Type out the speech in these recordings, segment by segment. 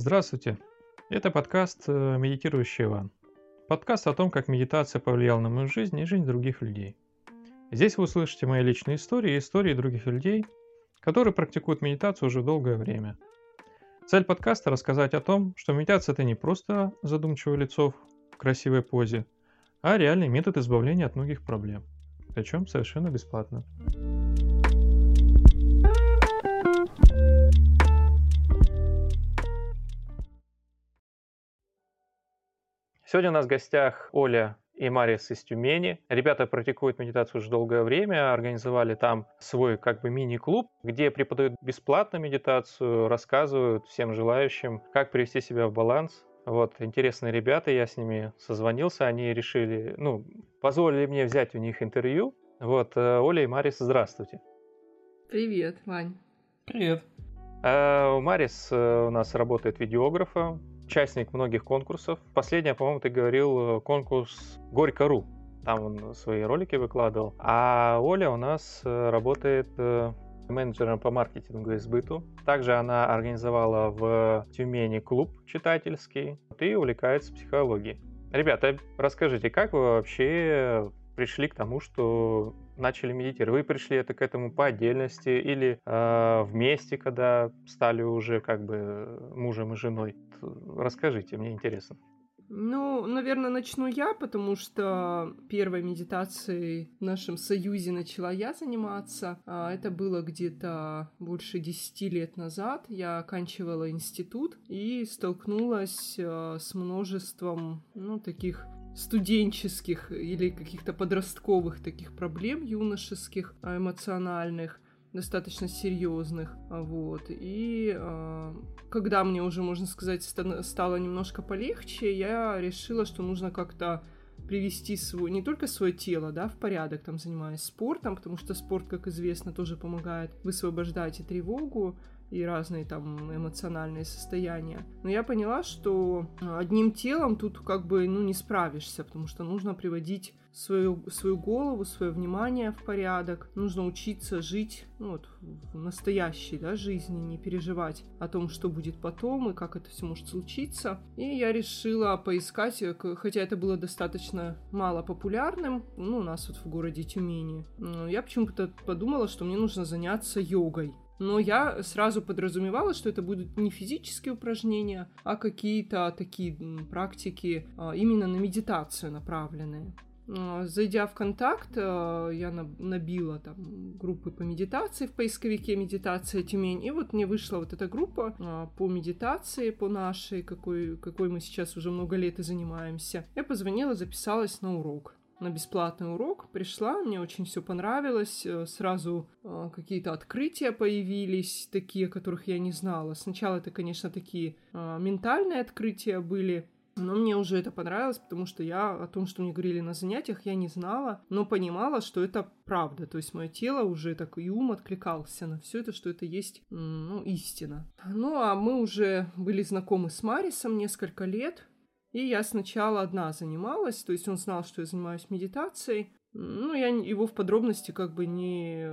Здравствуйте! Это подкаст э, «Медитирующий Иван». Подкаст о том, как медитация повлияла на мою жизнь и жизнь других людей. Здесь вы услышите мои личные истории и истории других людей, которые практикуют медитацию уже долгое время. Цель подкаста – рассказать о том, что медитация – это не просто задумчивое лицо в красивой позе, а реальный метод избавления от многих проблем. Причем совершенно бесплатно. Сегодня у нас в гостях Оля и Марис из Тюмени. Ребята практикуют медитацию уже долгое время, организовали там свой как бы мини-клуб, где преподают бесплатно медитацию, рассказывают всем желающим, как привести себя в баланс. Вот, интересные ребята, я с ними созвонился, они решили, ну, позволили мне взять у них интервью. Вот, э, Оля и Марис, здравствуйте. Привет, Вань. Привет. А, у Марис э, у нас работает видеографом, участник многих конкурсов. Последнее, по-моему, ты говорил, э, конкурс Горько.ру. Там он свои ролики выкладывал. А Оля у нас э, работает э, менеджером по маркетингу и сбыту. Также она организовала в Тюмени клуб читательский и увлекается психологией. Ребята, расскажите, как вы вообще пришли к тому, что начали медитировать? Вы пришли это к этому по отдельности или э, вместе, когда стали уже как бы мужем и женой? Расскажите, мне интересно. Ну, наверное, начну я, потому что первой медитацией в нашем союзе начала я заниматься. А это было где-то больше 10 лет назад. Я оканчивала институт и столкнулась э, с множеством, ну, таких студенческих или каких-то подростковых таких проблем юношеских, а, эмоциональных достаточно серьезных, а, вот. И э, когда мне уже, можно сказать, стало немножко полегче, я решила, что нужно как-то привести свой, не только свое тело, да, в порядок, там, занимаясь спортом, потому что спорт, как известно, тоже помогает высвобождать и тревогу, и разные там эмоциональные состояния. Но я поняла, что одним телом тут как бы ну, не справишься, потому что нужно приводить свою, свою голову, свое внимание в порядок. Нужно учиться жить ну, вот, в настоящей да, жизни, не переживать о том, что будет потом и как это все может случиться. И я решила поискать, э, хотя это было достаточно мало популярным, ну, у нас вот в городе Тюмени. Я почему-то подумала, что мне нужно заняться йогой. Но я сразу подразумевала, что это будут не физические упражнения, а какие-то такие практики а, именно на медитацию направленные. А, зайдя в контакт, а, я набила там группы по медитации в поисковике «Медитация Тюмень», и вот мне вышла вот эта группа по медитации, по нашей, какой, какой мы сейчас уже много лет и занимаемся. Я позвонила, записалась на урок на бесплатный урок, пришла, мне очень все понравилось, э, сразу э, какие-то открытия появились, такие, которых я не знала. Сначала это, конечно, такие э, ментальные открытия были, но мне уже это понравилось, потому что я о том, что мне говорили на занятиях, я не знала, но понимала, что это правда. То есть мое тело уже так и ум откликался на все это, что это есть ну, истина. Ну а мы уже были знакомы с Марисом несколько лет. И я сначала одна занималась, то есть он знал, что я занимаюсь медитацией. Ну, я его в подробности как бы не,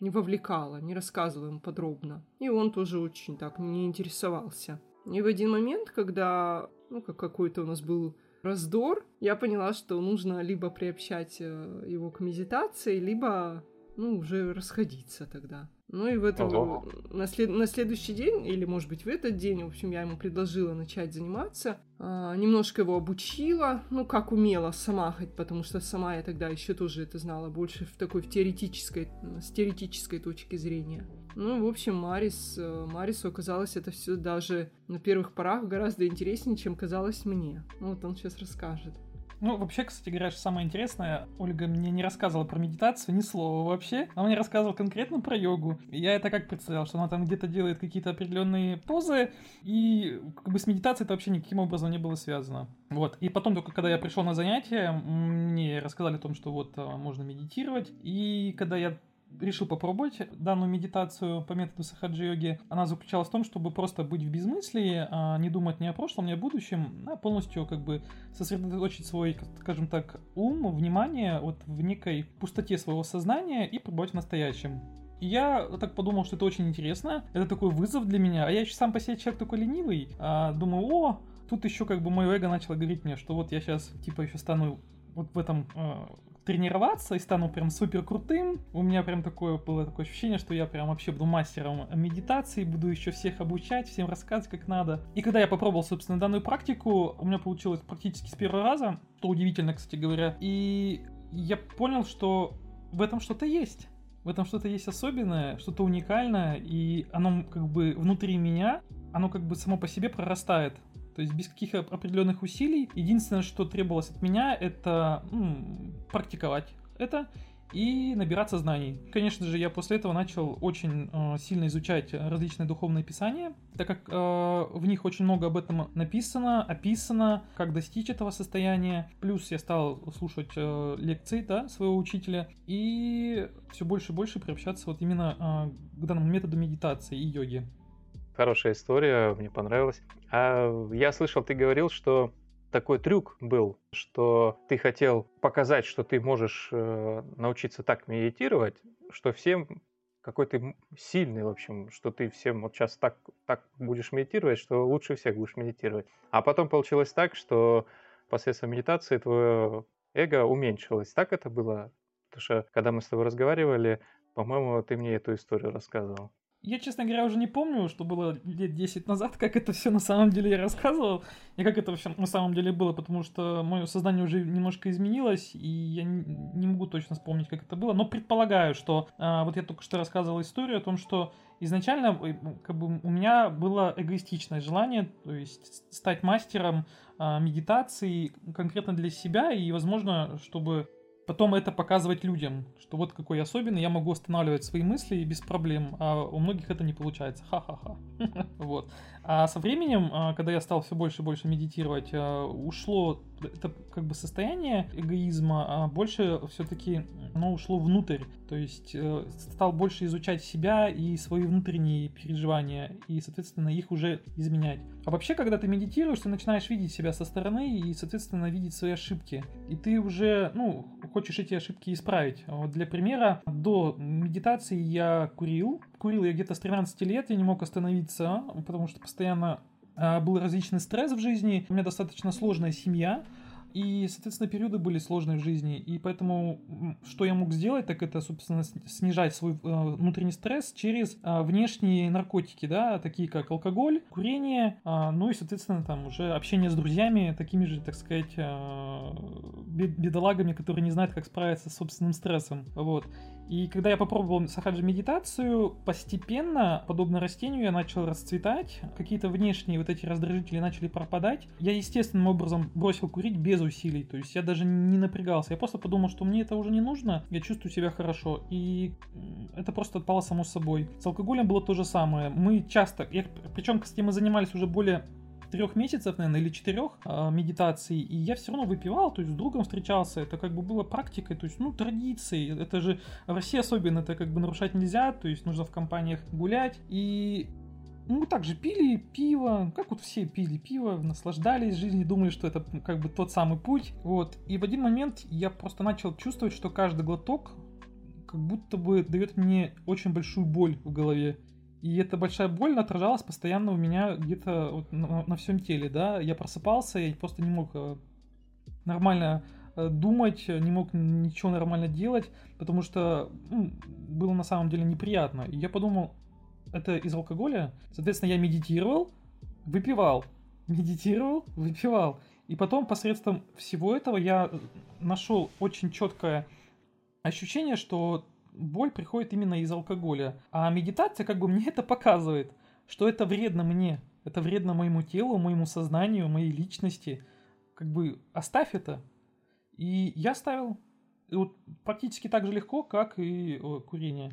не вовлекала, не рассказывала ему подробно. И он тоже очень так не интересовался. И в один момент, когда, ну, как какой-то у нас был раздор, я поняла, что нужно либо приобщать э, его к медитации, либо, ну, уже расходиться тогда. Ну и в этом на, след, на следующий день, или может быть в этот день, в общем, я ему предложила начать заниматься. А, немножко его обучила, ну как умела сама, хоть потому что сама я тогда еще тоже это знала, больше в такой в теоретической, с теоретической точки зрения. Ну, в общем, Марис, э, Марису оказалось это все даже на первых порах гораздо интереснее, чем казалось мне. Ну, вот он сейчас расскажет. Ну, вообще, кстати говоря, что самое интересное, Ольга мне не рассказывала про медитацию ни слова вообще. Она мне рассказывала конкретно про йогу. Я это как представлял, что она там где-то делает какие-то определенные позы, и как бы с медитацией это вообще никаким образом не было связано. Вот. И потом только когда я пришел на занятия, мне рассказали о том, что вот а, можно медитировать. И когда я решил попробовать данную медитацию по методу сахаджи-йоги. Она заключалась в том, чтобы просто быть в безмыслии, а не думать ни о прошлом, ни о будущем, а полностью как бы сосредоточить свой, скажем так, ум, внимание вот в некой пустоте своего сознания и побывать в настоящем. Я так подумал, что это очень интересно, это такой вызов для меня, а я еще сам по себе человек такой ленивый, а, думаю, о, тут еще как бы мое эго начало говорить мне, что вот я сейчас типа еще стану вот в этом э, тренироваться и стану прям супер крутым. У меня прям такое было такое ощущение, что я прям вообще буду мастером медитации, буду еще всех обучать, всем рассказывать, как надо. И когда я попробовал, собственно, данную практику, у меня получилось практически с первого раза, что удивительно, кстати говоря. И я понял, что в этом что-то есть в этом что-то есть особенное, что-то уникальное, и оно как бы внутри меня, оно как бы само по себе прорастает. То есть без каких определенных усилий. Единственное, что требовалось от меня, это ну, практиковать это и набираться знаний. Конечно же, я после этого начал очень э, сильно изучать различные духовные писания, так как э, в них очень много об этом написано, описано, как достичь этого состояния. Плюс я стал слушать э, лекции да, своего учителя и все больше и больше приобщаться вот именно э, к данному методу медитации и йоги. Хорошая история, мне понравилась. А я слышал, ты говорил, что такой трюк был, что ты хотел показать, что ты можешь э, научиться так медитировать, что всем какой ты сильный, в общем, что ты всем вот сейчас так, так будешь медитировать, что лучше всех будешь медитировать. А потом получилось так, что посредством медитации твое эго уменьшилось. Так это было? Потому что когда мы с тобой разговаривали, по-моему, ты мне эту историю рассказывал. Я, честно говоря, уже не помню, что было лет 10 назад, как это все на самом деле я рассказывал, и как это вообще на самом деле было, потому что мое сознание уже немножко изменилось, и я не могу точно вспомнить, как это было, но предполагаю, что а, вот я только что рассказывал историю о том, что изначально э, как бы, у меня было эгоистичное желание, то есть стать мастером а, медитации конкретно для себя, и, возможно, чтобы потом это показывать людям, что вот какой я особенный, я могу останавливать свои мысли без проблем, а у многих это не получается. Ха-ха-ха. Вот. А со временем, а, когда я стал все больше и больше медитировать, а, ушло это как бы состояние эгоизма, а больше все-таки оно ушло внутрь. То есть э, стал больше изучать себя и свои внутренние переживания, и, соответственно, их уже изменять. А вообще, когда ты медитируешь, ты начинаешь видеть себя со стороны и, соответственно, видеть свои ошибки. И ты уже, ну, хочешь эти ошибки исправить. Вот для примера, до медитации я курил. Курил я где-то с 13 лет, я не мог остановиться, потому что постоянно а, был различный стресс в жизни, у меня достаточно сложная семья, и, соответственно, периоды были сложные в жизни. И поэтому, что я мог сделать, так это, собственно, снижать свой э, внутренний стресс через э, внешние наркотики, да, такие как алкоголь, курение, э, ну и, соответственно, там уже общение с друзьями, такими же, так сказать, бедолагами, которые не знают, как справиться с собственным стрессом. Вот. И когда я попробовал сахаджи медитацию, постепенно, подобно растению, я начал расцветать, какие-то внешние вот эти раздражители начали пропадать. Я естественным образом бросил курить без усилий, то есть я даже не напрягался. Я просто подумал, что мне это уже не нужно, я чувствую себя хорошо. И это просто отпало само собой. С алкоголем было то же самое. Мы часто, я, причем, кстати, мы занимались уже более трех месяцев, наверное, или четырех э, медитаций, и я все равно выпивал, то есть с другом встречался, это как бы было практикой, то есть, ну, традицией, это же в России особенно это как бы нарушать нельзя, то есть нужно в компаниях гулять, и мы также пили пиво, как вот все пили пиво, наслаждались жизнью, думали, что это как бы тот самый путь. Вот. И в один момент я просто начал чувствовать, что каждый глоток как будто бы дает мне очень большую боль в голове. И эта большая боль отражалась постоянно у меня где-то вот на, на всем теле, да. Я просыпался, я просто не мог э, нормально э, думать, не мог ничего нормально делать, потому что ну, было на самом деле неприятно. И я подумал, это из алкоголя. Соответственно, я медитировал, выпивал, медитировал, выпивал. И потом посредством всего этого я нашел очень четкое ощущение, что боль приходит именно из алкоголя. А медитация как бы мне это показывает, что это вредно мне, это вредно моему телу, моему сознанию, моей личности. Как бы оставь это. И я ставил вот, практически так же легко, как и о, курение.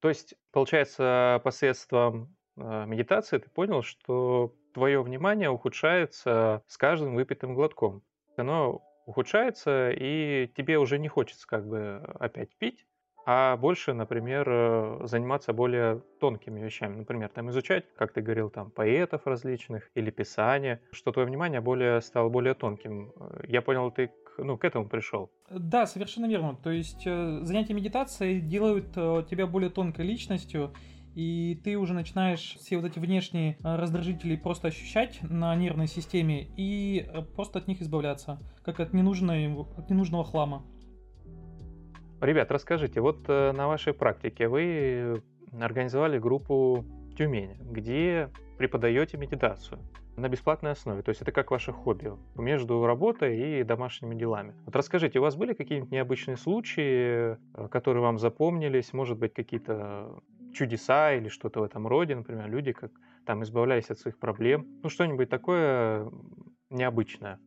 То есть, получается, посредством э, медитации ты понял, что твое внимание ухудшается с каждым выпитым глотком. Оно ухудшается, и тебе уже не хочется как бы опять пить, а больше, например, э, заниматься более тонкими вещами. Например, там изучать, как ты говорил, там поэтов различных или писания, что твое внимание более стало более тонким. Э, я понял, ты ну, к этому пришел. Да, совершенно верно. То есть э, занятия медитацией делают э, тебя более тонкой личностью, и ты уже начинаешь все вот эти внешние э, раздражители просто ощущать на нервной системе и просто от них избавляться, как от, ненужной, от ненужного хлама. Ребят, расскажите, вот на вашей практике вы организовали группу Тюмень, где преподаете медитацию на бесплатной основе. То есть это как ваше хобби между работой и домашними делами. Вот расскажите, у вас были какие-нибудь необычные случаи, э, которые вам запомнились? Может быть, какие-то чудеса или что-то в этом роде, например, люди как там избавлялись от своих проблем. Ну, что-нибудь такое необычное.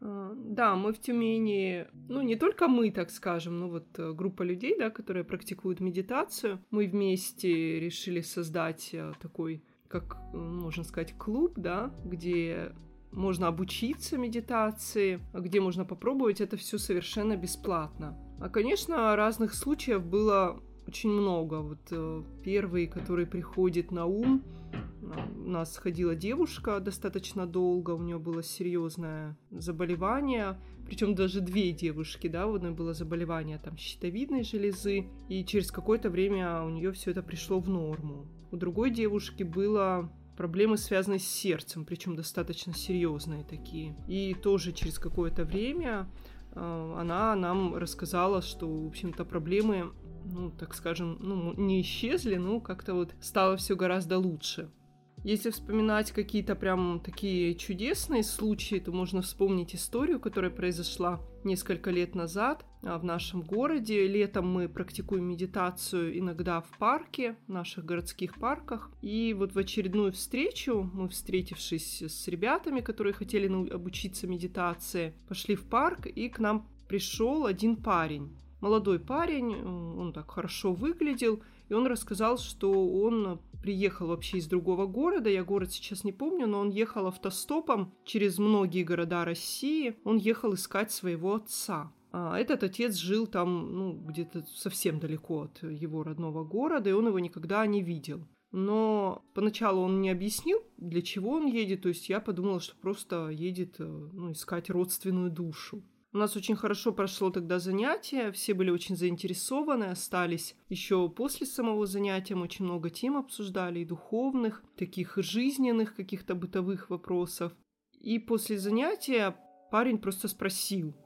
А, да, мы в Тюмени, ну не только мы, так скажем, ну вот э, группа людей, да, которые практикуют медитацию, мы вместе решили создать э, такой как, можно сказать, клуб, да, где можно обучиться медитации, где можно попробовать это все совершенно бесплатно. А, конечно, разных случаев было очень много. Вот э, первый, который приходит на ум, у нас ходила девушка достаточно долго, у нее было серьезное заболевание, причем даже две девушки, да, у одной было заболевание там щитовидной железы, и через какое-то время у нее все это пришло в норму. У другой девушки было проблемы, связанные с сердцем, причем достаточно серьезные такие. И тоже через какое-то время э, она нам рассказала, что, в общем-то, проблемы, ну, так скажем, ну, не исчезли, но как-то вот стало все гораздо лучше. Если вспоминать какие-то прям такие чудесные случаи, то можно вспомнить историю, которая произошла несколько лет назад а, в нашем городе. Летом мы практикуем медитацию иногда в парке, в наших городских парках. И вот в очередную встречу мы, встретившись с ребятами, которые хотели обучиться медитации, пошли в парк, и к нам пришел один парень. Молодой парень, он так хорошо выглядел, и он рассказал, что он приехал вообще из другого города. Я город сейчас не помню, но он ехал автостопом через многие города России. Он ехал искать своего отца. А этот отец жил там, ну, где-то совсем далеко от его родного города, и он его никогда не видел. Но поначалу он не объяснил, для чего он едет, то есть я подумала, что просто едет э, ну, искать родственную душу. У нас очень хорошо прошло тогда занятие, все были очень заинтересованы, остались еще после самого занятия, мы очень много тем обсуждали, и духовных, таких жизненных каких-то бытовых вопросов. И после занятия парень просто спросил,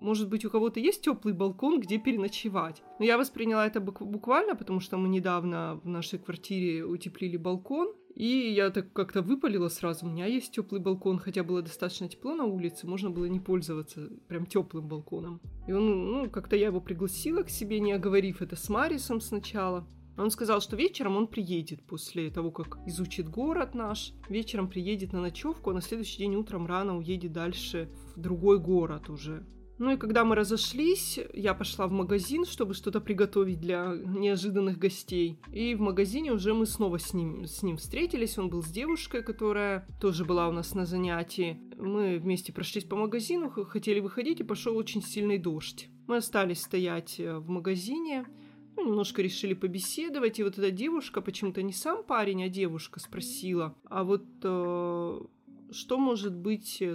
может быть, у кого-то есть теплый балкон, где переночевать. Но я восприняла это буквально, потому что мы недавно в нашей квартире утеплили балкон, и я так как-то выпалила сразу, у меня есть теплый балкон, хотя было достаточно тепло на улице, можно было не пользоваться прям теплым балконом. И он, ну, как-то я его пригласила к себе, не оговорив это с Марисом сначала. Он сказал, что вечером он приедет после того, как изучит город наш. Вечером приедет на ночевку, а на следующий день утром рано уедет дальше в другой город уже. Ну и когда мы разошлись, я пошла в магазин, чтобы что-то приготовить для неожиданных гостей. И в магазине уже мы снова с ним, с ним встретились. Он был с девушкой, которая тоже была у нас на занятии. Мы вместе прошлись по магазину, хотели выходить, и пошел очень сильный дождь. Мы остались стоять э, в магазине, ну, немножко решили побеседовать, и вот эта девушка, почему-то не сам парень, а девушка спросила, а вот э, что может быть, э,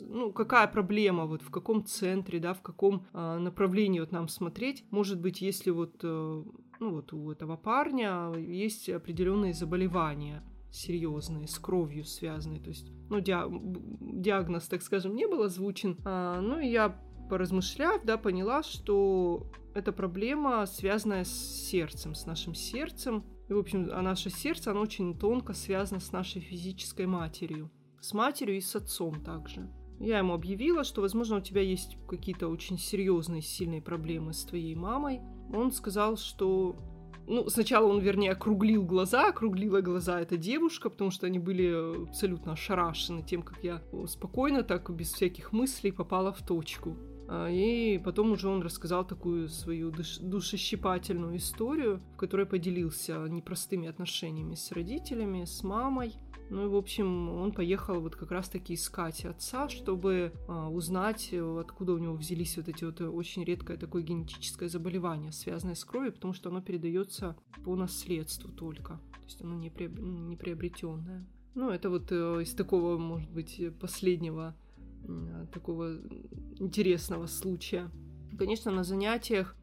ну, какая проблема, вот в каком центре, да, в каком э, направлении вот нам смотреть. Может быть, если вот, э, ну, вот у этого парня есть определенные заболевания серьезные, с кровью связанные, то есть, ну, диагноз, так скажем, не был озвучен. А, ну, я поразмышляв, да, поняла, что эта проблема связанная с сердцем, с нашим сердцем. И, в общем, а наше сердце, оно очень тонко связано с нашей физической матерью с матерью и с отцом также. Я ему объявила, что, возможно, у тебя есть какие-то очень серьезные, сильные проблемы с твоей мамой. Он сказал, что ну, сначала он, вернее, округлил глаза, округлила глаза эта девушка, потому что они были абсолютно ошарашены тем, как я спокойно, так, без всяких мыслей попала в точку. А, и потом уже он рассказал такую свою душ- душещипательную историю, в которой поделился непростыми отношениями с родителями, с мамой. Ну и, в общем, он поехал вот как раз-таки искать отца, чтобы а, узнать, откуда у него взялись вот эти вот очень редкое такое генетическое заболевание, связанное с кровью, потому что оно передается по наследству только. То есть оно не, приоб... не приобретенное. Ну, это вот э, из такого, может быть, последнего такого интересного случая. Конечно, на занятиях,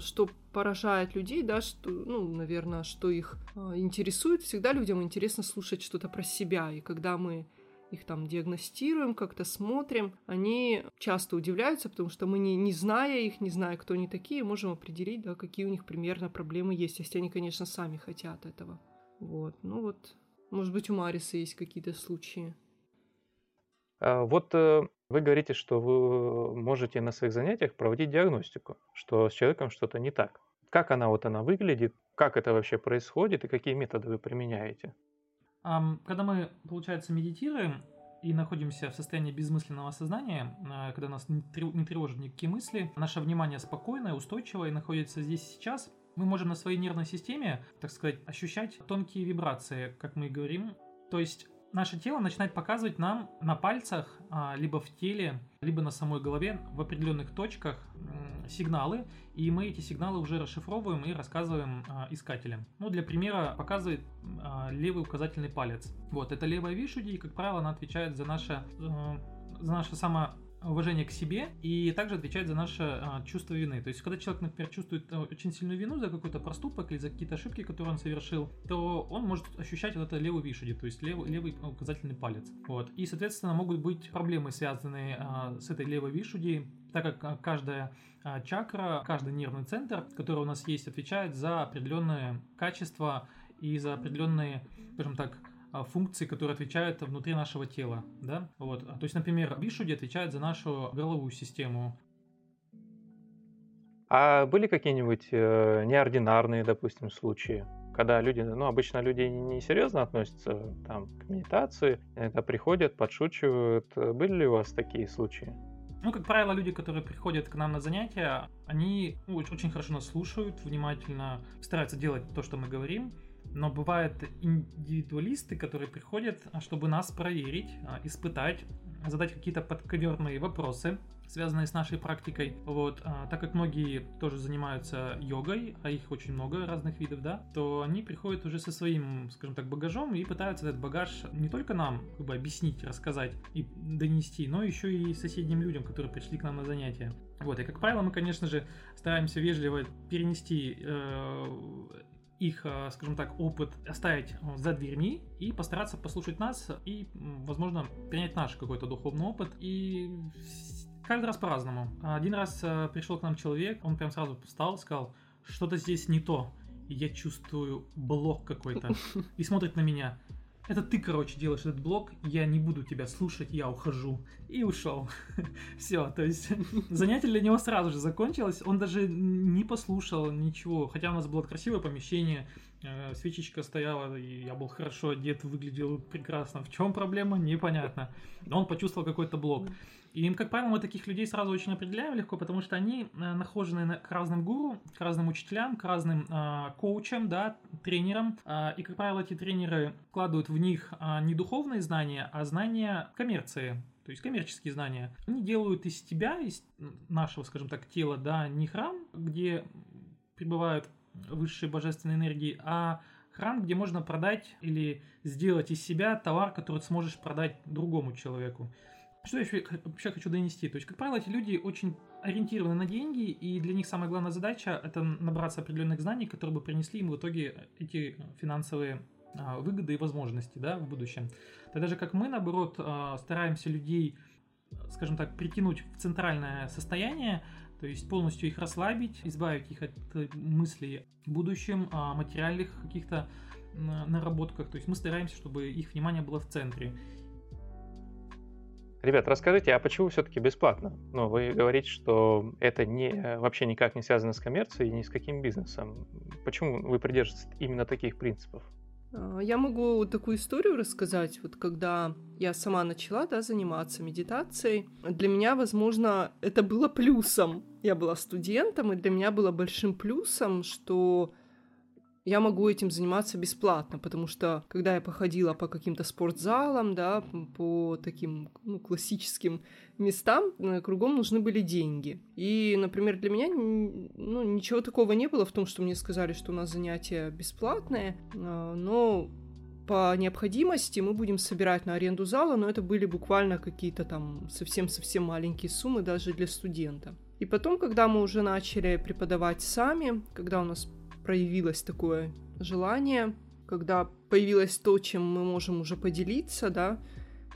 что поражает людей, да, что, ну, наверное, что их а, интересует, всегда людям интересно слушать что-то про себя. И когда мы их там диагностируем, как-то смотрим, они часто удивляются, потому что мы, не, не зная их, не зная, кто они такие, можем определить, да, какие у них примерно проблемы есть, если они, конечно, сами хотят этого. Вот, ну вот, может быть, у Мариса есть какие-то случаи. А, вот э, вы говорите, что вы можете на своих занятиях проводить диагностику, что с человеком что-то не так. Как она вот она выглядит, как это вообще происходит и какие методы вы применяете? Когда мы, получается, медитируем и находимся в состоянии безмысленного сознания, а, когда нас не тревожат никакие мысли, наше внимание спокойное, устойчивое и находится здесь и сейчас, мы можем на своей нервной системе, так сказать, ощущать тонкие вибрации, как мы и говорим. То есть наше тело начинает показывать нам на пальцах, а, либо в теле, либо на самой голове в определенных точках сигналы, и мы эти сигналы уже расшифровываем и рассказываем а, искателям. Ну, для примера показывает а, левый указательный палец. Вот, это левая вишуди, и, как правило, она отвечает за наше, э, за наше само уважение к себе и также отвечает за наше а, чувство вины. То есть, когда человек, например, чувствует а, очень сильную вину за какой-то проступок или за какие-то ошибки, которые он совершил, то он может ощущать вот это левый вишуди, то есть лев, левый указательный палец. Вот. И, соответственно, могут быть проблемы, связанные а, с этой левой вишуди, так как а, каждая а, чакра, каждый нервный центр, который у нас есть, отвечает за определенные качества и за определенные, скажем так, функции, которые отвечают внутри нашего тела, да, вот. То есть, например, Вишуди отвечает за нашу горловую систему. А были какие-нибудь э, неординарные, допустим, случаи, когда люди, ну, обычно люди не серьезно относятся там к медитации, это приходят, подшучивают. Были ли у вас такие случаи? Ну, как правило, люди, которые приходят к нам на занятия, они ну, очень хорошо нас слушают, внимательно стараются делать то, что мы говорим, но бывают индивидуалисты, которые приходят, а, чтобы нас проверить, а, испытать, задать какие-то подковерные вопросы, связанные с нашей практикой. Вот, а, так как многие тоже занимаются йогой, а их очень много разных видов, да, то они приходят уже со своим, скажем так, багажом и пытаются этот багаж не только нам как бы объяснить, рассказать и донести, но еще и соседним людям, которые пришли к нам на занятия. Вот, и как правило, мы, конечно же, стараемся вежливо перенести э, их, э, скажем так, опыт оставить э, за дверьми и постараться послушать нас и, возможно, принять наш какой-то духовный опыт. И каждый раз по-разному. Один раз э, пришел к нам человек, он прям сразу встал, сказал, что-то здесь не то. я чувствую блок какой-то. И смотрит на меня это ты, короче, делаешь этот блог, я не буду тебя слушать, я ухожу. И ушел. Все, то есть занятие для него сразу же закончилось, он даже не послушал ничего, хотя у нас было красивое помещение, э, свечечка стояла, и я был хорошо одет, выглядел прекрасно. В чем проблема, непонятно. Но он почувствовал какой-то блок. И, как правило, мы таких людей сразу очень определяем легко, потому что они э, нахожены к разным гуру, к разным учителям, к разным э, коучам, да, тренерам. Э, и, как правило, эти тренеры вкладывают в них э, не духовные знания, а знания коммерции то есть коммерческие знания. Они делают из тебя, из нашего, скажем так, тела, да, не храм, где пребывают высшие божественные энергии, а храм, где можно продать или сделать из себя товар, который сможешь продать другому человеку. Что я вообще хочу донести? То есть, как правило, эти люди очень ориентированы на деньги, и для них самая главная задача – это набраться определенных знаний, которые бы принесли им в итоге эти финансовые а, выгоды и возможности да, в будущем. Тогда же как мы, наоборот, а, стараемся людей, скажем так, притянуть в центральное состояние, то есть полностью их расслабить, избавить их от мыслей в будущем, о материальных каких-то наработках. То есть мы стараемся, чтобы их внимание было в центре. Ребят, расскажите, а почему все-таки бесплатно? Ну, вы говорите, что это не, вообще никак не связано с коммерцией и ни с каким бизнесом. Почему вы придерживаетесь именно таких принципов? А, я могу такую историю рассказать. Вот когда я сама начала да, заниматься медитацией, для меня, возможно, это было плюсом. Я была студентом, и для меня было большим плюсом, что я могу этим заниматься бесплатно, потому что когда я походила по каким-то спортзалам, да, по таким ну, классическим местам, э, кругом нужны были деньги. И, например, для меня ну, ничего такого не было в том, что мне сказали, что у нас занятия бесплатные, а, но по необходимости мы будем собирать на аренду зала, но это были буквально какие-то там совсем-совсем маленькие суммы даже для студента. И потом, когда мы уже начали преподавать сами, когда у нас проявилось такое желание, когда появилось то, чем мы можем уже поделиться, да,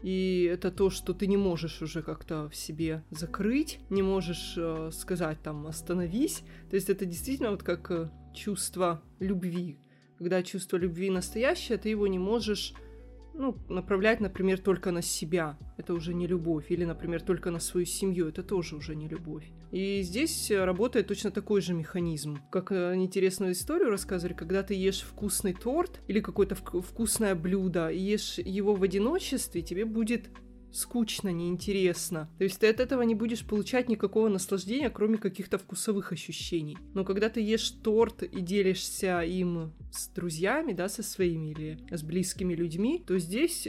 и это то, что ты не можешь уже как-то в себе закрыть, не можешь э, сказать там остановись. То есть это действительно вот как э, чувство любви. Когда чувство любви настоящее, ты его не можешь ну, направлять, например, только на себя. Это уже не любовь. Или, например, только на свою семью. Это тоже уже не любовь. И здесь работает точно такой же механизм. Как э, интересную историю рассказывали, когда ты ешь вкусный торт или какое-то вкусное блюдо, и ешь его в одиночестве, тебе будет скучно, неинтересно. То есть ты от этого не будешь получать никакого наслаждения, кроме каких-то вкусовых ощущений. Но когда ты ешь торт и делишься им с друзьями, да, со своими или с близкими людьми, то здесь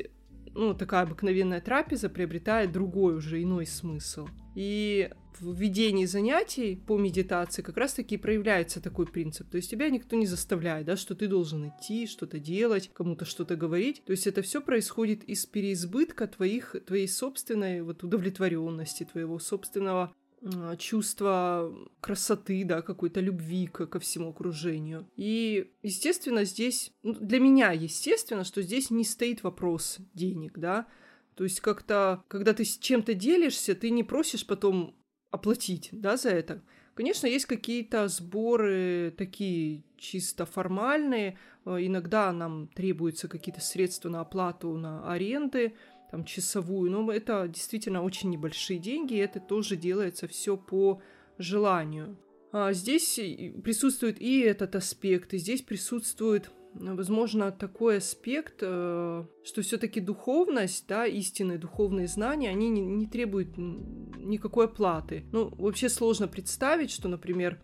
ну, такая обыкновенная трапеза приобретает другой уже иной смысл. И в ведении занятий по медитации как раз-таки проявляется такой принцип. То есть тебя никто не заставляет, да, что ты должен идти, что-то делать, кому-то что-то говорить. То есть это все происходит из переизбытка твоих, твоей собственной вот удовлетворенности, твоего собственного а, чувство красоты, да, какой-то любви к, ко всему окружению. И, естественно, здесь, ну, для меня, естественно, что здесь не стоит вопрос денег, да, то есть как-то, когда ты с чем-то делишься, ты не просишь потом оплатить, да, за это. Конечно, есть какие-то сборы такие чисто формальные. Э, иногда нам требуются какие-то средства на оплату на аренды, там, часовую, но это действительно очень небольшие деньги, и это тоже делается все по желанию. А здесь присутствует и этот аспект, и здесь присутствует возможно, такой аспект, э, что все-таки духовность, да, истинные духовные знания, они не, не требуют никакой оплаты. Ну, вообще сложно представить, что, например,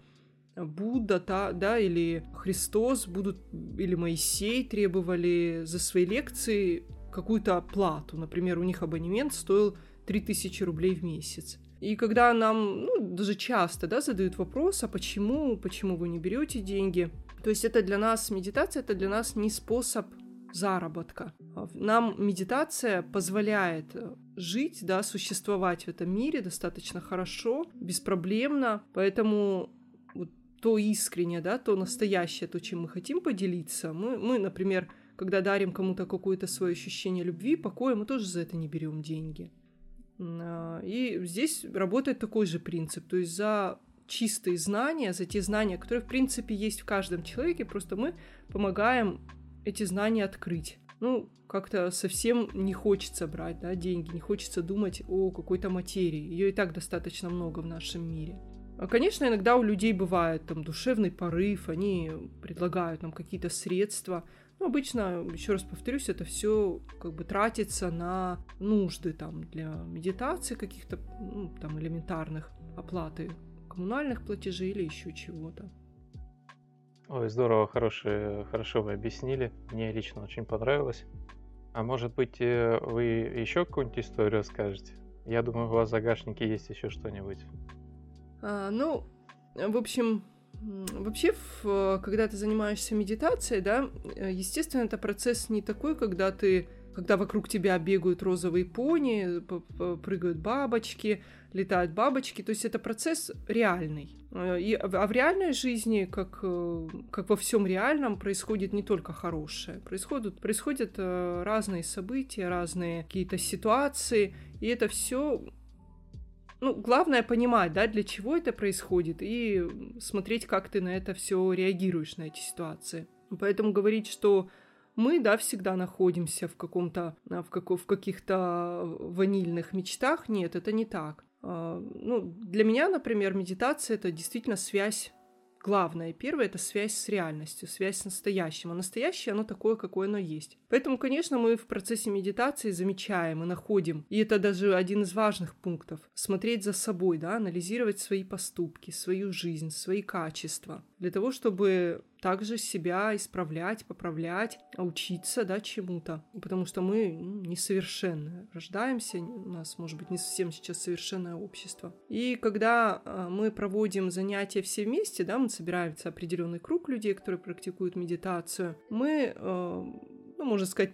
Будда, да, да, или Христос будут, или Моисей требовали за свои лекции какую-то оплату. Например, у них абонемент стоил 3000 рублей в месяц. И когда нам, ну, даже часто, да, задают вопрос, а почему, почему вы не берете деньги, то есть это для нас, медитация, это для нас не способ заработка. Нам медитация позволяет э, жить, да, существовать в этом мире достаточно хорошо, беспроблемно, поэтому вот то искреннее, да, то настоящее, то, чем мы хотим поделиться, мы, мы например, когда дарим кому-то какое-то свое ощущение любви, покоя, мы тоже за это не берем деньги. А, и здесь работает такой же принцип, то есть за чистые знания, за те знания, которые, в принципе, есть в каждом человеке, просто мы помогаем эти знания открыть. Ну, как-то совсем не хочется брать, да, деньги, не хочется думать о какой-то материи. Ее и так достаточно много в нашем мире. А, конечно, иногда у людей бывает там душевный порыв, они предлагают нам какие-то средства. Но обычно, еще раз повторюсь, это все как бы тратится на нужды там для медитации каких-то ну, там элементарных оплаты коммунальных платежей или еще чего-то. Ой, здорово, хорошие, хорошо вы объяснили. Мне лично очень понравилось. А может быть, э, вы еще какую-нибудь историю расскажете? Я думаю, у вас в загашнике есть еще что-нибудь. А, ну, в общем, вообще, когда ты занимаешься медитацией, да, э, естественно, это процесс не такой, когда ты когда вокруг тебя бегают розовые пони, прыгают бабочки, летают бабочки. То есть это процесс реальный. Э, и, а в реальной жизни, как, э, как во всем реальном, происходит не только хорошее. Происходят, происходят э, разные события, разные какие-то ситуации. И это все ну, главное понимать, да, для чего это происходит, и смотреть, как ты на это все реагируешь, на эти ситуации. Поэтому говорить, что мы, да, всегда находимся в каком-то, в, как, в каких-то ванильных мечтах. Нет, это не так. А, ну, для меня, например, медитация это действительно связь главное. Первое — это связь с реальностью, связь с настоящим. А настоящее, оно такое, какое оно есть. Поэтому, конечно, мы в процессе медитации замечаем и находим, и это даже один из важных пунктов, смотреть за собой, да, анализировать свои поступки, свою жизнь, свои качества, для того, чтобы также себя исправлять, поправлять, учиться, да, чему-то. Потому что мы ну, несовершенны. Рождаемся, у нас, может быть, не совсем сейчас совершенное общество. И когда э, мы проводим занятия все вместе, да, мы собираемся определенный круг людей, которые практикуют медитацию, мы э, ну, можно сказать,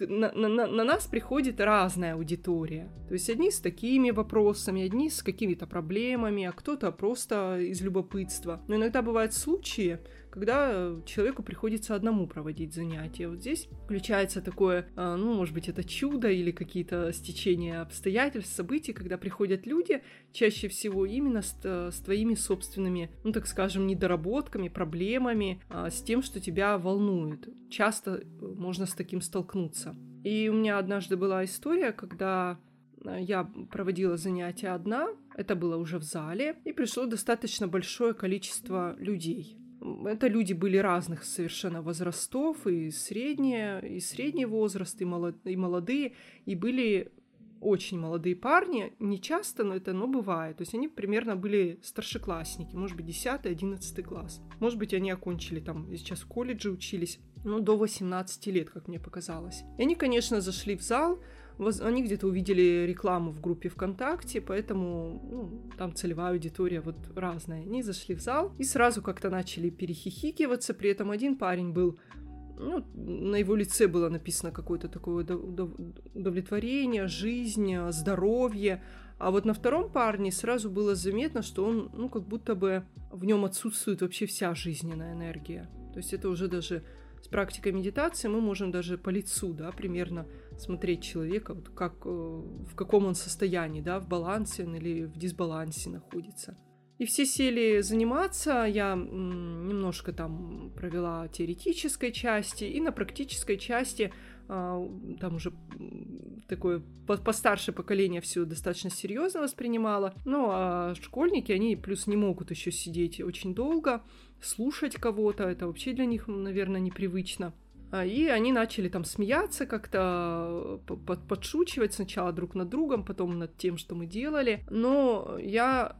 на, на, на нас приходит разная аудитория. То есть одни с такими вопросами, одни с какими-то проблемами, а кто-то просто из любопытства. Но иногда бывают случаи, когда человеку приходится одному проводить занятия. Вот здесь включается такое, а, ну, может быть, это чудо или какие-то стечения обстоятельств, событий, когда приходят люди, чаще всего именно с, с твоими собственными, ну, так скажем, недоработками, проблемами, а, с тем, что тебя волнует. Часто э, можно с таким столкнуться. И у меня однажды была история, когда я проводила занятия одна, это было уже в зале, и пришло достаточно большое количество людей. Это люди были разных совершенно возрастов, и средние, и средний возраст, и, молод, и молодые, и были очень молодые парни, не часто, но это, но бывает. То есть они примерно были старшеклассники, может быть, 10-11 класс. Может быть, они окончили там, сейчас в колледже учились, ну, до 18 лет, как мне показалось. И они, конечно, зашли в зал, они где-то увидели рекламу в группе ВКонтакте, поэтому ну, там целевая аудитория вот разная. Они зашли в зал и сразу как-то начали перехихикиваться, при этом один парень был ну, на его лице было написано какое-то такое удовлетворение, жизнь, здоровье. А вот на втором парне сразу было заметно, что он, ну, как будто бы в нем отсутствует вообще вся жизненная энергия. То есть это уже даже с практикой медитации мы можем даже по лицу, да, примерно смотреть человека, вот как, э, в каком он состоянии, да, в балансе он или в дисбалансе находится. И все сели заниматься, я немножко там провела теоретической части, и на практической части а, там уже такое постарше поколение все достаточно серьезно воспринимало. Ну, а школьники, они плюс не могут еще сидеть очень долго, слушать кого-то, это вообще для них, наверное, непривычно. А, и они начали там смеяться, как-то подшучивать сначала друг над другом, потом над тем, что мы делали. Но я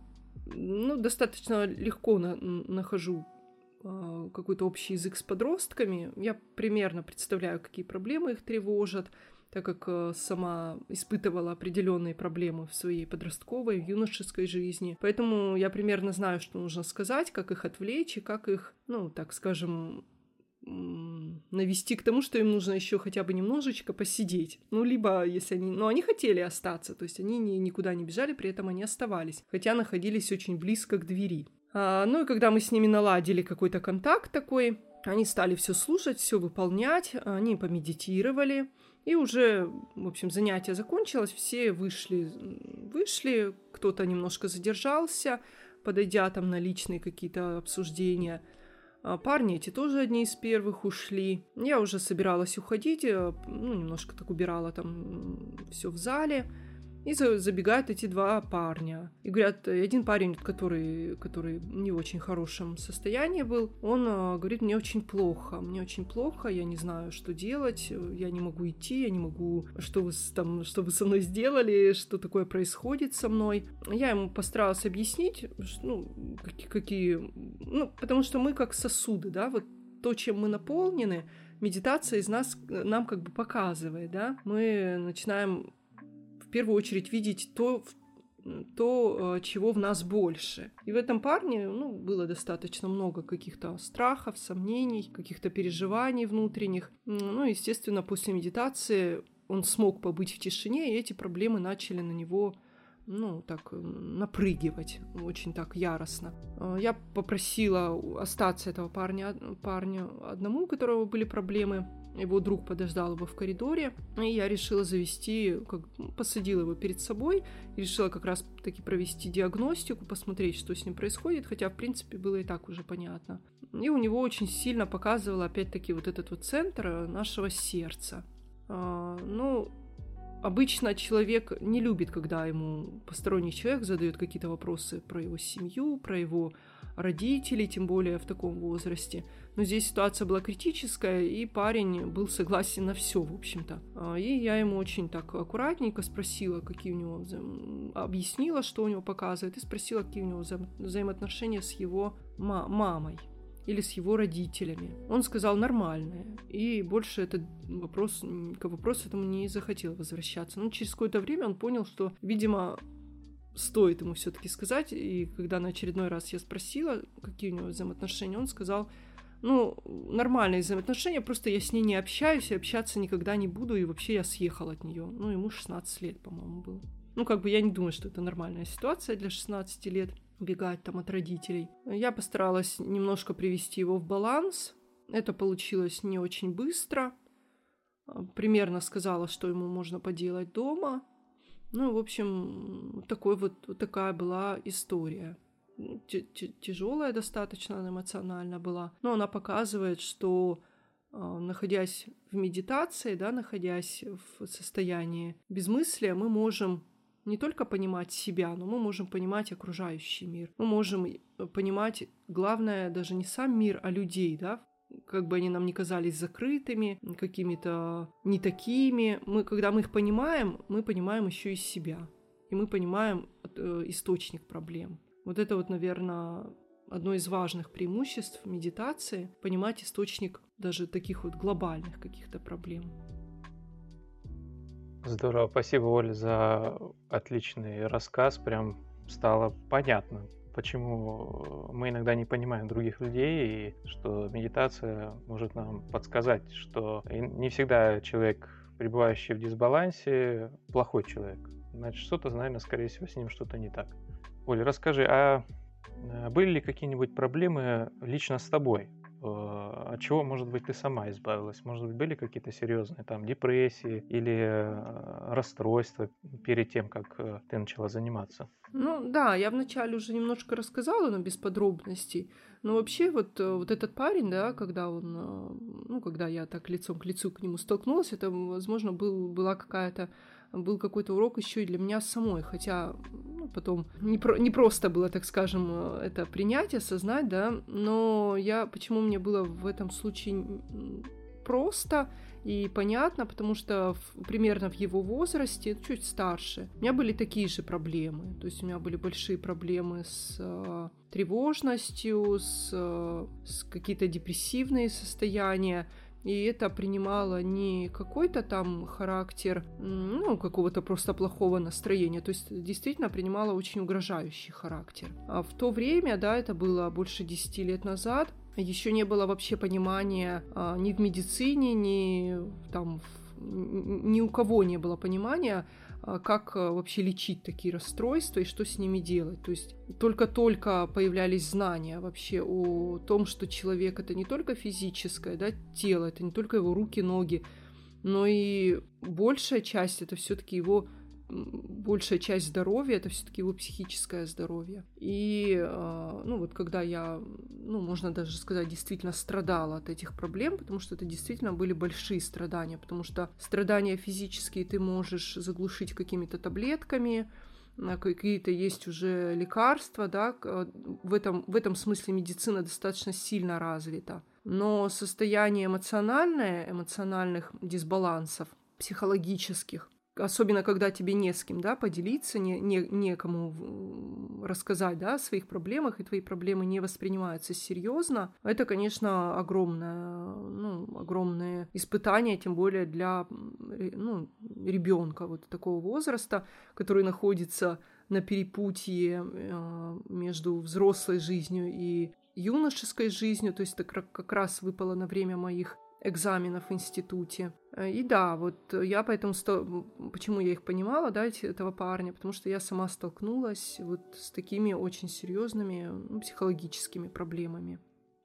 ну, достаточно легко на нахожу а, какой-то общий язык с подростками. Я примерно представляю, какие проблемы их тревожат, так как э, сама испытывала определенные проблемы в своей подростковой, юношеской жизни. Поэтому я примерно знаю, что нужно сказать, как их отвлечь и как их, ну, так скажем, навести к тому, что им нужно еще хотя бы немножечко посидеть. Ну, либо если они... Ну, они хотели остаться, то есть они ни, никуда не бежали, при этом они оставались, хотя находились очень близко к двери. А, ну и когда мы с ними наладили какой-то контакт такой, они стали все слушать, все выполнять, они помедитировали, и уже, в общем, занятие закончилось, все вышли, вышли, кто-то немножко задержался, подойдя там на личные какие-то обсуждения. А парни эти тоже одни из первых ушли. Я уже собиралась уходить, э, ну, немножко так убирала там все в зале. И забегают эти два парня. И говорят, один парень, который, который не в очень хорошем состоянии был, он э, говорит, мне очень плохо, мне очень плохо, я не знаю, что делать, я не могу идти, я не могу, что вы, там, что вы со мной сделали, что такое происходит со мной. Я ему постаралась объяснить, ну, какие, какие ну, потому что мы как сосуды, да, вот то, чем мы наполнены, медитация из нас нам как бы показывает, да, мы начинаем первую очередь видеть то, то, э, чего в нас больше. И в этом парне ну, было достаточно много каких-то страхов, сомнений, каких-то переживаний внутренних. Ну, естественно, после медитации он смог побыть в тишине, и эти проблемы начали на него ну, так, напрыгивать очень так яростно. Э, я попросила остаться этого парня, парня одному, у которого были проблемы его друг подождал его в коридоре, и я решила завести, как, посадила его перед собой, и решила как раз таки провести диагностику, посмотреть, что с ним происходит, хотя, в принципе, было и так уже понятно. И у него очень сильно показывало, опять-таки, вот этот вот центр нашего сердца. А, ну, обычно человек не любит, когда ему посторонний человек задает какие-то вопросы про его семью, про его родителей, тем более в таком возрасте. Но здесь ситуация была критическая, и парень был согласен на все, в общем-то. А, и я ему очень так аккуратненько спросила, какие у него... Вза... Объяснила, что у него показывает, и спросила, какие у него вза... взаимоотношения с его ма- мамой или с его родителями. Он сказал нормальное. И больше этот вопрос, к вопросу этому не захотел возвращаться. Но через какое-то время он понял, что, видимо, стоит ему все-таки сказать. И когда на очередной раз я спросила, какие у него взаимоотношения, он сказал, ну, нормальные взаимоотношения, просто я с ней не общаюсь и общаться никогда не буду, и вообще я съехал от нее. Ну, ему 16 лет, по-моему, было. Ну, как бы я не думаю, что это нормальная ситуация для 16 лет, убегать там от родителей. Я постаралась немножко привести его в баланс. Это получилось не очень быстро. Примерно сказала, что ему можно поделать дома. Ну, в общем, такой вот, вот такая была история. Тяжелая достаточно эмоционально была. Но она показывает, что а, находясь в медитации, да, находясь в состоянии безмыслия, мы можем не только понимать себя, но мы можем понимать окружающий мир. Мы можем э, понимать, главное, даже не сам мир, а людей, да, как бы они нам не казались закрытыми, какими-то не такими. Мы, когда мы их понимаем, мы понимаем еще и себя. И мы понимаем э, источник проблем. Вот это вот, наверное, одно из важных преимуществ медитации — понимать источник даже таких вот глобальных каких-то проблем. Здорово, спасибо, Оля, за отличный рассказ. Прям стало понятно, почему мы иногда не понимаем других людей, и что медитация может нам подсказать, что не всегда человек, пребывающий в дисбалансе, плохой человек. Значит, что-то, наверное, скорее всего, с ним что-то не так. Оля, расскажи, а э, были ли какие-нибудь проблемы лично с тобой? Э, от чего, может быть, ты сама избавилась? Может быть, были какие-то серьезные там депрессии или э, расстройства перед тем, как э, ты начала заниматься? Ну да, я вначале уже немножко рассказала, но без подробностей. Но вообще вот, вот этот парень, да, когда он, ну, когда я так лицом к лицу к нему столкнулась, это, возможно, был, была какая-то был какой-то урок еще и для меня самой, хотя ну, потом не, про, не просто было, так скажем, это принять, осознать, да, но я, почему мне было в этом случае просто и понятно, потому что в, примерно в его возрасте, чуть старше, у меня были такие же проблемы. То есть у меня были большие проблемы с э, тревожностью, с, э, с какие-то депрессивные состояния и это принимало не какой-то там характер, ну, какого-то просто плохого настроения, то есть действительно принимало очень угрожающий характер. А в то время, да, это было больше 10 лет назад, еще не было вообще понимания а, ни в медицине, ни там ни у кого не было понимания, как а, вообще лечить такие расстройства и что с ними делать. То есть только-только появлялись знания вообще о том, что человек это не только физическое да, тело, это не только его руки, ноги, но и большая часть это все-таки его большая часть здоровья это все-таки его психическое здоровье. И а, ну вот когда я, ну можно даже сказать, действительно страдала от этих проблем, потому что это действительно были большие страдания, потому что страдания физические ты можешь заглушить какими-то таблетками, а, какие-то есть уже лекарства, да, в этом, в этом смысле медицина достаточно сильно развита. Но состояние эмоциональное, эмоциональных дисбалансов, психологических, особенно когда тебе не с кем, да, поделиться, не, не, некому рассказать, да, о своих проблемах, и твои проблемы не воспринимаются серьезно, это, конечно, огромное, ну, огромное испытание, тем более для, ну, ребенка вот такого возраста, который находится на перепутье э, между взрослой жизнью и юношеской жизнью, то есть это как раз выпало на время моих экзаменов в институте. Э, и да, вот я поэтому, сто... почему я их понимала, да, этого парня, потому что я сама столкнулась вот с такими очень серьезными ну, психологическими проблемами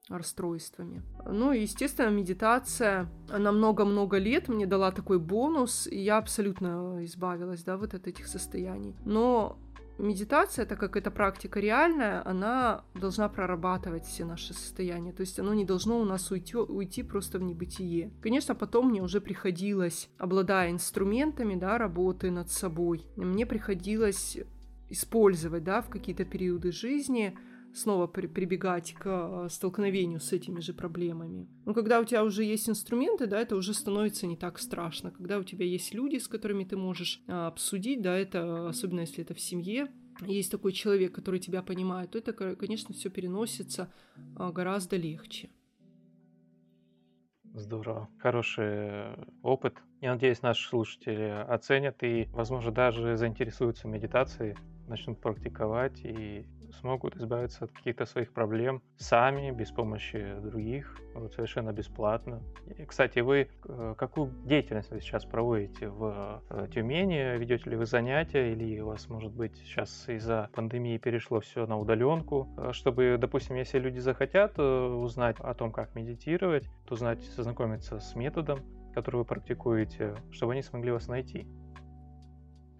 расстройствами. Ну и, естественно, медитация на много-много лет мне дала такой бонус, и я абсолютно избавилась, да, вот от этих состояний. Но медитация, так как это практика реальная, она должна прорабатывать все наши состояния. То есть оно не должно у нас уйти, уйти просто в небытие. Конечно, потом мне уже приходилось, обладая инструментами да, работы над собой, мне приходилось использовать да, в какие-то периоды жизни снова при прибегать к э, столкновению с этими же проблемами. Но когда у тебя уже есть инструменты, да, это уже становится не так страшно. Когда у тебя есть люди, с которыми ты можешь а, обсудить, да, это особенно если это в семье, есть такой человек, который тебя понимает, то это, конечно, все переносится а, гораздо легче. Здорово. Хороший опыт. Я надеюсь, наши слушатели оценят и, возможно, даже заинтересуются медитацией начнут практиковать и смогут избавиться от каких-то своих проблем сами, без помощи других, вот, совершенно бесплатно. И, кстати, вы э, какую деятельность вы сейчас проводите в э, Тюмени? Ведете ли вы занятия или у вас, может быть, сейчас из-за пандемии перешло все на удаленку, э, чтобы, допустим, если люди захотят узнать о том, как медитировать, узнать, познакомиться с методом, который вы практикуете, чтобы они смогли вас найти?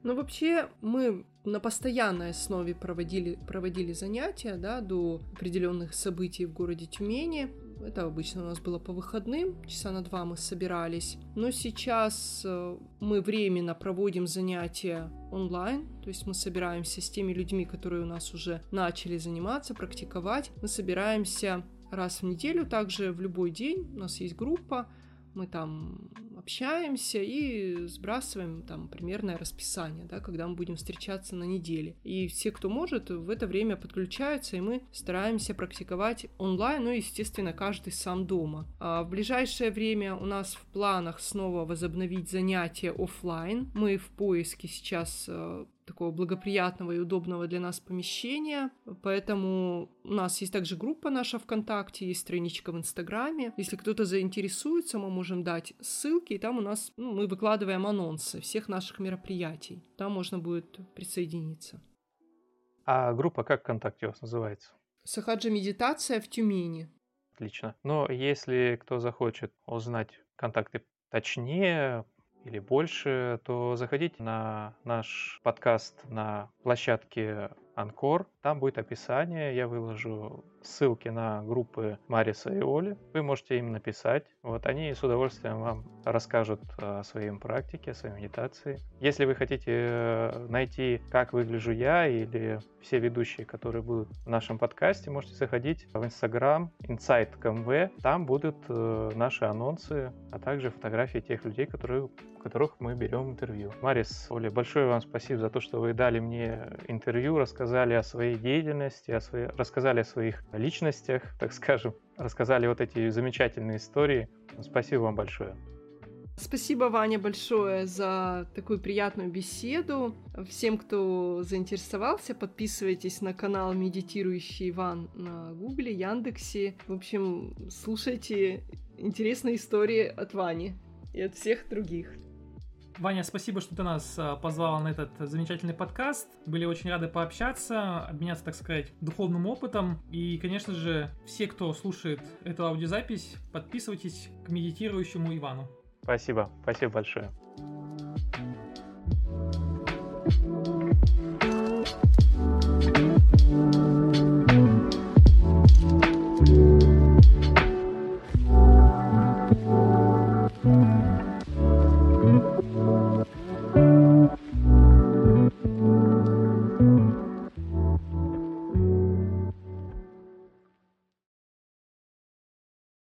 Ну, вообще, мы на постоянной основе проводили, проводили занятия, да, до определенных событий в городе Тюмени. Это обычно у нас было по выходным, часа на два мы собирались. Но сейчас э, мы временно проводим занятия онлайн, то есть мы собираемся с теми людьми, которые у нас уже начали заниматься, практиковать. Мы собираемся раз в неделю, также в любой день. У нас есть группа, мы там общаемся и сбрасываем там примерное расписание, да, когда мы будем встречаться на неделе. И все, кто может, в это время подключаются, и мы стараемся практиковать онлайн, ну, естественно, каждый сам дома. А в ближайшее время у нас в планах снова возобновить занятия офлайн. Мы в поиске сейчас э, такого благоприятного и удобного для нас помещения. Поэтому у нас есть также группа наша ВКонтакте, есть страничка в Инстаграме. Если кто-то заинтересуется, мы можем дать ссылки, и там у нас ну, мы выкладываем анонсы всех наших мероприятий. Там можно будет присоединиться. А группа как ВКонтакте у вас называется? Сахаджа медитация в Тюмени. Отлично. Но если кто захочет узнать контакты точнее, или больше, то заходите на наш подкаст на площадке Анкор. Там будет описание, я выложу ссылки на группы Мариса и Оли. Вы можете им написать. Вот они с удовольствием вам расскажут о своей практике, о своей медитации. Если вы хотите э, найти, как выгляжу я или все ведущие, которые будут в нашем подкасте, можете заходить в Instagram insight.mv. Там будут э, наши анонсы, а также фотографии тех людей, которые которых мы берем интервью. Марис, Оля, большое вам спасибо за то, что вы дали мне интервью, рассказали о своей деятельности, о своей, рассказали о своих личностях, так скажем, рассказали вот эти замечательные истории. Спасибо вам большое. Спасибо, Ваня, большое за такую приятную беседу. Всем, кто заинтересовался, подписывайтесь на канал «Медитирующий Иван» на Гугле, Яндексе. В общем, слушайте интересные истории от Вани и от всех других. Ваня, спасибо, что ты нас а, позвал на этот замечательный подкаст. Были очень рады пообщаться, обменяться, так сказать, духовным опытом. И, конечно же, все, кто слушает эту аудиозапись, подписывайтесь к медитирующему Ивану. Спасибо, спасибо большое.